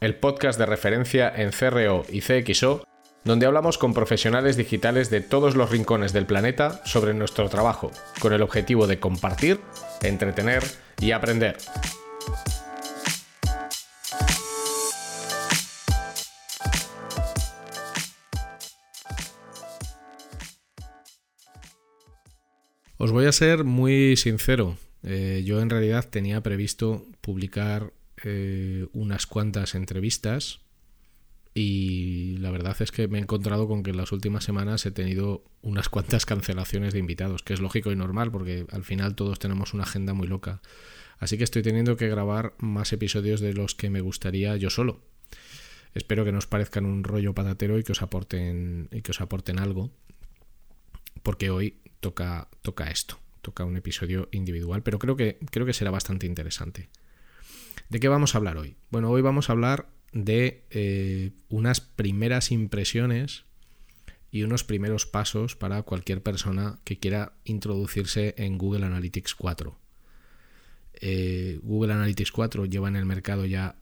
el podcast de referencia en CRO y CXO, donde hablamos con profesionales digitales de todos los rincones del planeta sobre nuestro trabajo, con el objetivo de compartir, entretener y aprender. Os voy a ser muy sincero. Eh, yo en realidad tenía previsto publicar eh, unas cuantas entrevistas y la verdad es que me he encontrado con que en las últimas semanas he tenido unas cuantas cancelaciones de invitados, que es lógico y normal porque al final todos tenemos una agenda muy loca. Así que estoy teniendo que grabar más episodios de los que me gustaría yo solo. Espero que nos parezcan un rollo patatero y que os aporten, y que os aporten algo. Porque hoy toca, toca esto, toca un episodio individual, pero creo que, creo que será bastante interesante. ¿De qué vamos a hablar hoy? Bueno, hoy vamos a hablar de eh, unas primeras impresiones y unos primeros pasos para cualquier persona que quiera introducirse en Google Analytics 4. Eh, Google Analytics 4 lleva en el mercado ya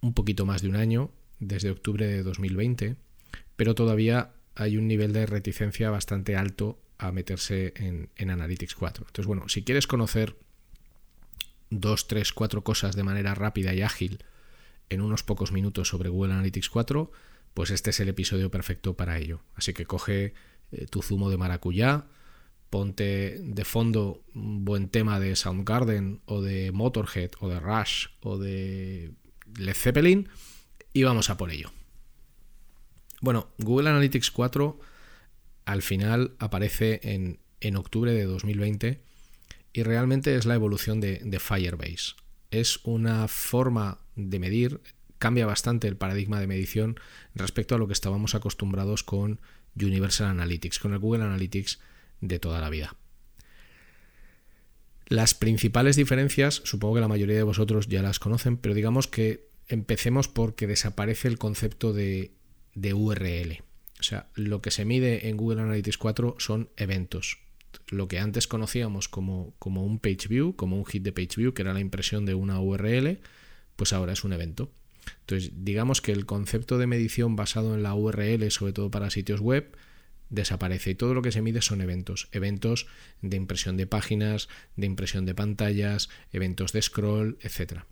un poquito más de un año, desde octubre de 2020, pero todavía hay un nivel de reticencia bastante alto a meterse en, en Analytics 4. Entonces, bueno, si quieres conocer dos, tres, cuatro cosas de manera rápida y ágil en unos pocos minutos sobre Google Analytics 4, pues este es el episodio perfecto para ello. Así que coge eh, tu zumo de maracuyá, ponte de fondo un buen tema de Soundgarden o de Motorhead o de Rush o de Led Zeppelin y vamos a por ello. Bueno, Google Analytics 4 al final aparece en, en octubre de 2020 y realmente es la evolución de, Firebase. Es una forma de medir, cambia bastante el paradigma de medición respecto a lo que estábamos acostumbrados con Universal Analytics, con el Google Analytics de toda la vida. Las principales diferencias, supongo que la mayoría de vosotros ya las conocen, pero digamos que empecemos porque desaparece el concepto de, de URL. O sea, lo que se mide en Google Analytics 4 son eventos lo que antes conocíamos como, como un page view, como un hit de page view, que era la impresión de una URL, pues ahora es un evento. Entonces, digamos que el concepto de medición basado en la URL, sobre todo para sitios web, desaparece y todo lo que se mide son eventos, eventos de impresión de páginas, de impresión de pantallas, eventos de scroll, etc.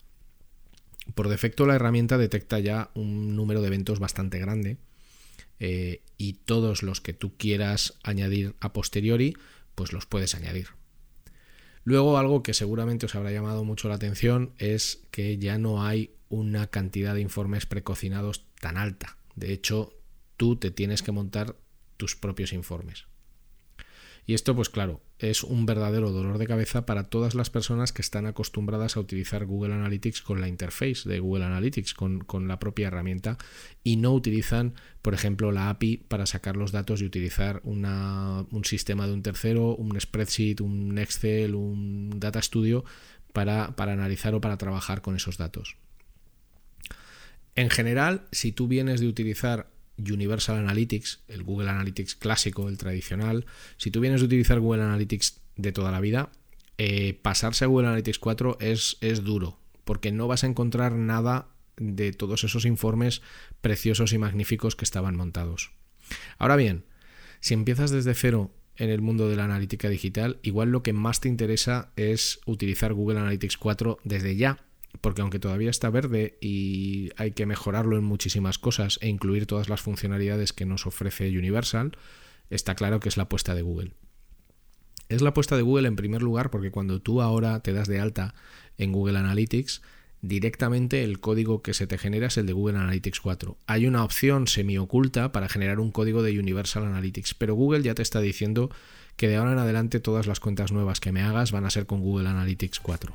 Por defecto la herramienta detecta ya un número de eventos bastante grande eh, y todos los que tú quieras añadir a posteriori pues los puedes añadir. Luego algo que seguramente os habrá llamado mucho la atención es que ya no hay una cantidad de informes precocinados tan alta. De hecho, tú te tienes que montar tus propios informes. Y esto, pues claro, es un verdadero dolor de cabeza para todas las personas que están acostumbradas a utilizar Google Analytics con la interface de Google Analytics, con, la propia herramienta, y no utilizan, por ejemplo, la API para sacar los datos y utilizar un sistema de un tercero, un spreadsheet, un Excel, un Data Studio para, para analizar o para trabajar con esos datos. En general, si tú vienes de utilizar Universal Analytics, el Google Analytics clásico, el tradicional, si tú vienes a utilizar Google Analytics de toda la vida, eh, pasarse a Google Analytics 4 es, es duro, porque no vas a encontrar nada de todos esos informes preciosos y magníficos que estaban montados. Ahora bien, si empiezas desde cero en el mundo de la analítica digital, igual lo que más te interesa es utilizar Google Analytics 4 desde ya, porque aunque todavía está verde y hay que mejorarlo en muchísimas cosas e incluir todas las funcionalidades que nos ofrece Universal, está claro que es la apuesta de Google. Es la apuesta de Google en primer lugar porque cuando tú ahora te das de alta en Google Analytics, directamente el código que se te genera es el de Google Analytics 4. Hay una opción semi-oculta para generar un código de Universal Analytics, pero Google ya te está diciendo que de ahora en adelante todas las cuentas nuevas que me hagas van a ser con Google Analytics 4.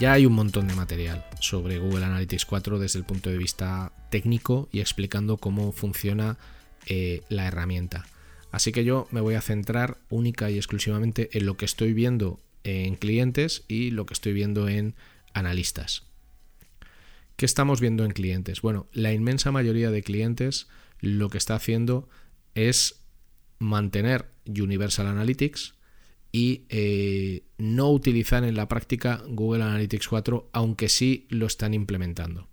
Ya hay un montón de material sobre Google Analytics 4 desde el punto de vista técnico y explicando cómo funciona eh, la herramienta. Así que yo me voy a centrar única y exclusivamente en lo que estoy viendo en clientes y lo que estoy viendo en analistas. ¿Qué estamos viendo en clientes? Bueno, la inmensa mayoría de clientes lo que está haciendo es mantener Universal Analytics y eh, no utilizar en la práctica Google Analytics 4, aunque sí lo están implementando.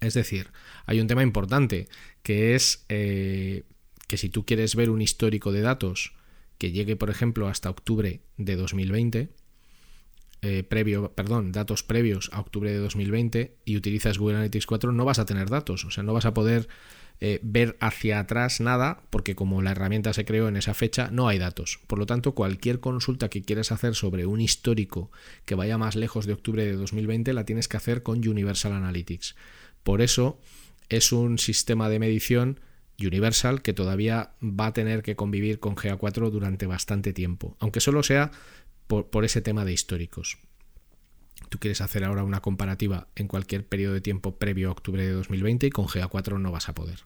Es decir, hay un tema importante que es eh, que si tú quieres ver un histórico de datos que llegue, por ejemplo, hasta octubre de 2020, eh, previo, perdón, datos previos a octubre de 2020 y utilizas Google Analytics 4, no vas a tener datos, o sea, no vas a poder eh, ver hacia atrás nada, porque como la herramienta se creó en esa fecha, no hay datos. Por lo tanto, cualquier consulta que quieras hacer sobre un histórico que vaya más lejos de octubre de 2020, la tienes que hacer con Universal Analytics. Por eso es un sistema de medición Universal que todavía va a tener que convivir con GA4 durante bastante tiempo, aunque solo sea por, ese tema de históricos tú quieres hacer ahora una comparativa en cualquier periodo de tiempo previo a octubre de 2020 y con GA4 no vas a poder.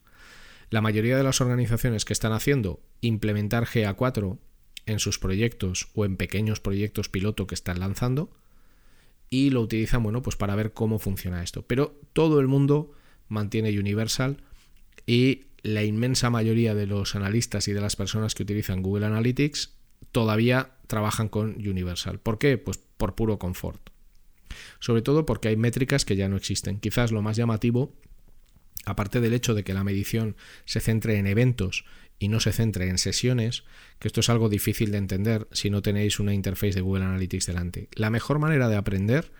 La mayoría de las organizaciones que están haciendo implementar GA4 en sus proyectos o en pequeños proyectos piloto que están lanzando y lo utilizan bueno, pues para ver cómo funciona esto. Pero todo el mundo mantiene Universal y la inmensa mayoría de los analistas y de las personas que utilizan Google Analytics todavía trabajan con Universal. ¿Por qué? Pues por puro confort sobre todo porque hay métricas que ya no existen. Quizás lo más llamativo, aparte del hecho de que la medición se centre en eventos y no se centre en sesiones, que esto es algo difícil de entender si no tenéis una interface de Google Analytics delante. La mejor manera de aprender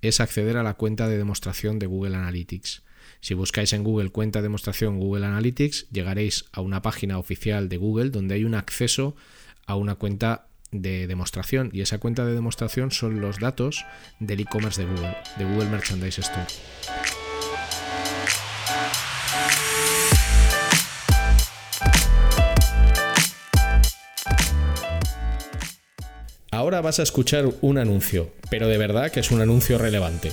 es acceder a la cuenta de demostración de Google Analytics. Si buscáis en Google cuenta de demostración Google Analytics, llegaréis a una página oficial de Google donde hay un acceso a una cuenta de demostración y esa cuenta de demostración son los datos del e-commerce de Google, de Google Merchandise Store. Ahora vas a escuchar un anuncio, pero de verdad que es un anuncio relevante.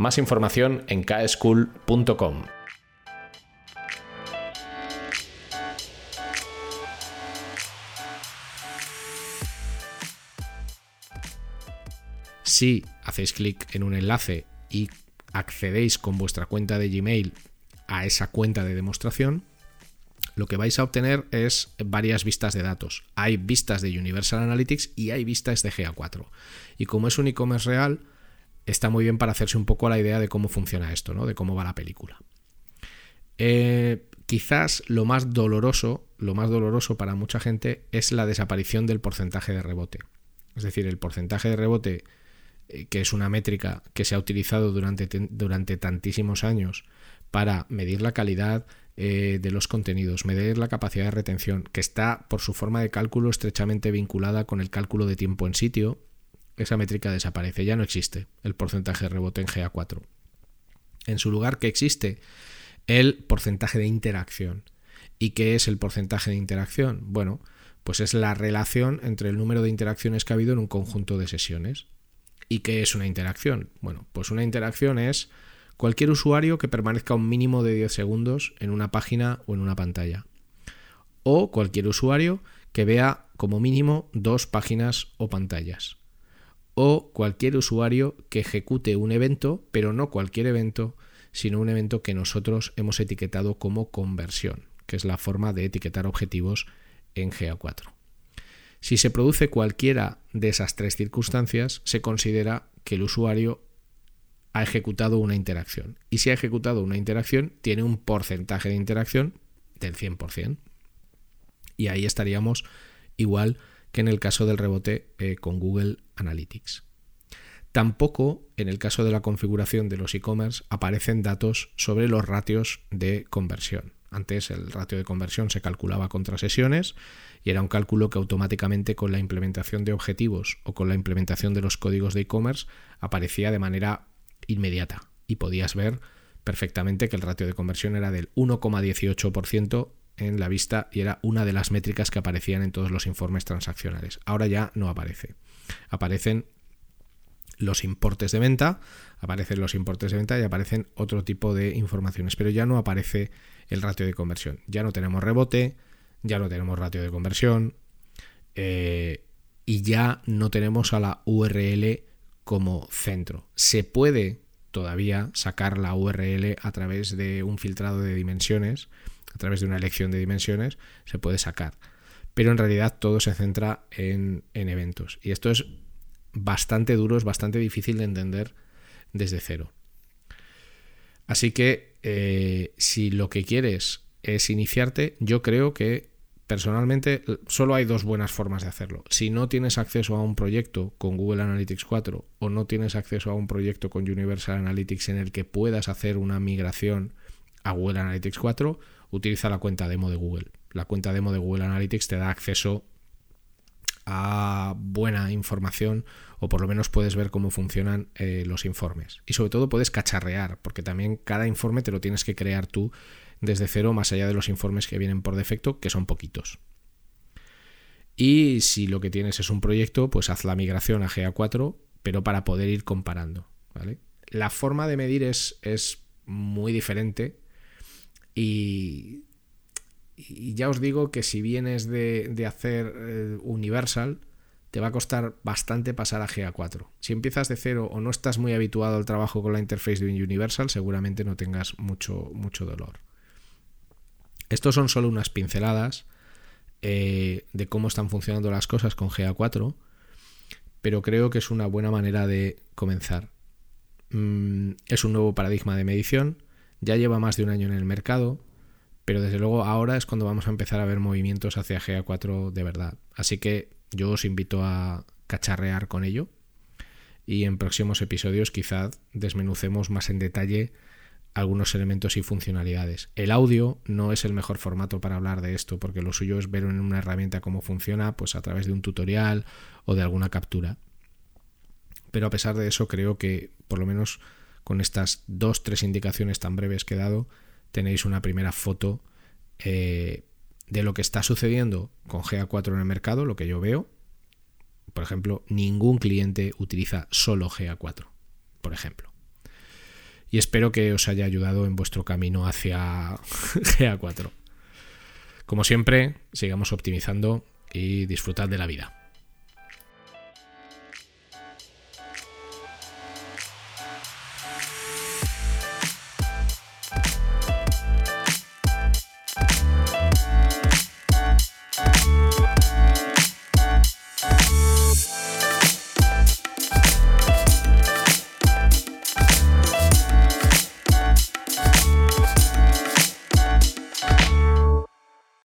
Más información en kschool.com. Si hacéis clic en un enlace y accedéis con vuestra cuenta de Gmail a esa cuenta de demostración, lo que vais a obtener es varias vistas de datos. Hay vistas de Universal Analytics y hay vistas de GA4. Y como es un e-commerce real, está muy bien para hacerse un poco la idea de cómo funciona esto, ¿no? de cómo va la película. Eh, quizás lo más doloroso, lo más doloroso para mucha gente es la desaparición del porcentaje de rebote. Es decir, el porcentaje de rebote, eh, que es una métrica que se ha utilizado durante, durante tantísimos años para medir la calidad eh, de los contenidos, medir la capacidad de retención, que está por su forma de cálculo estrechamente vinculada con el cálculo de tiempo en sitio, esa métrica desaparece, ya no existe el porcentaje de rebote en GA4. En su lugar, que existe el porcentaje de interacción. ¿Y qué es el porcentaje de interacción? Bueno, pues es la relación entre el número de interacciones que ha habido en un conjunto de sesiones. ¿Y qué es una interacción? Bueno, pues una interacción es Cualquier usuario que permanezca un mínimo de 10 segundos en una página o en una pantalla. O cualquier usuario que vea como mínimo dos páginas o pantallas. O cualquier usuario que ejecute un evento, pero no cualquier evento, sino un evento que nosotros hemos etiquetado como conversión, que es la forma de etiquetar objetivos en GA4. Si se produce cualquiera de esas tres circunstancias, se considera que el usuario ha ejecutado una interacción. Y si ha ejecutado una interacción, tiene un porcentaje de interacción del 100%. Y ahí estaríamos igual que en el caso del rebote eh, con Google Analytics. Tampoco en el caso de la configuración de los e-commerce aparecen datos sobre los ratios de conversión. Antes el ratio de conversión se calculaba contra sesiones y era un cálculo que automáticamente con la implementación de objetivos o con la implementación de los códigos de e-commerce aparecía de manera inmediata y podías ver perfectamente que el ratio de conversión era del 1,18% en la vista y era una de las métricas que aparecían en todos los informes transaccionales. Ahora ya no aparece. Aparecen los importes de venta, aparecen los importes de venta y aparecen otro tipo de informaciones, pero ya no aparece el ratio de conversión. Ya no tenemos rebote, ya no tenemos ratio de conversión eh, y ya no tenemos a la URL como centro. Se puede todavía sacar la URL a través de un filtrado de dimensiones, a través de una elección de dimensiones, se puede sacar. Pero en realidad todo se centra en, eventos. Y esto es bastante duro, es bastante difícil de entender desde cero. Así que eh, si lo que quieres es iniciarte, yo creo que Personalmente, solo hay dos buenas formas de hacerlo. Si no tienes acceso a un proyecto con Google Analytics 4 o no tienes acceso a un proyecto con Universal Analytics en el que puedas hacer una migración a Google Analytics 4, utiliza la cuenta demo de Google. La cuenta demo de Google Analytics te da acceso a buena información o por lo menos puedes ver cómo funcionan eh, los informes. Y sobre todo puedes cacharrear, porque también cada informe te lo tienes que crear tú desde cero, más allá de los informes que vienen por defecto, que son poquitos. Y si lo que tienes es un proyecto, pues haz la migración a GA4, pero para poder ir comparando. La forma de medir es, es muy diferente y, ya os digo que si vienes de, de hacer eh, Universal, te va a costar bastante pasar a GA4. Si empiezas de cero o no estás muy habituado al trabajo con la interface de Universal, seguramente no tengas mucho, mucho dolor. Estos son solo unas pinceladas eh, de cómo están funcionando las cosas con GA4, pero creo que es una buena manera de comenzar. Mm, es un nuevo paradigma de medición, ya lleva más de un año en el mercado, pero desde luego ahora es cuando vamos a empezar a ver movimientos hacia GA4 de verdad. Así que yo os invito a cacharrear con ello y en próximos episodios quizás desmenucemos más en detalle algunos elementos y funcionalidades. El audio no es el mejor formato para hablar de esto, porque lo suyo es ver en una herramienta cómo funciona, pues a través de un tutorial o de alguna captura. Pero a pesar de eso, creo que por lo menos con estas dos, tres indicaciones tan breves que he dado, tenéis una primera foto eh, de lo que está sucediendo con GA4 en el mercado, lo que yo veo. Por ejemplo, ningún cliente utiliza solo GA4, por ejemplo y espero que os haya ayudado en vuestro camino hacia GA4. Como siempre, sigamos optimizando y disfrutad de la vida.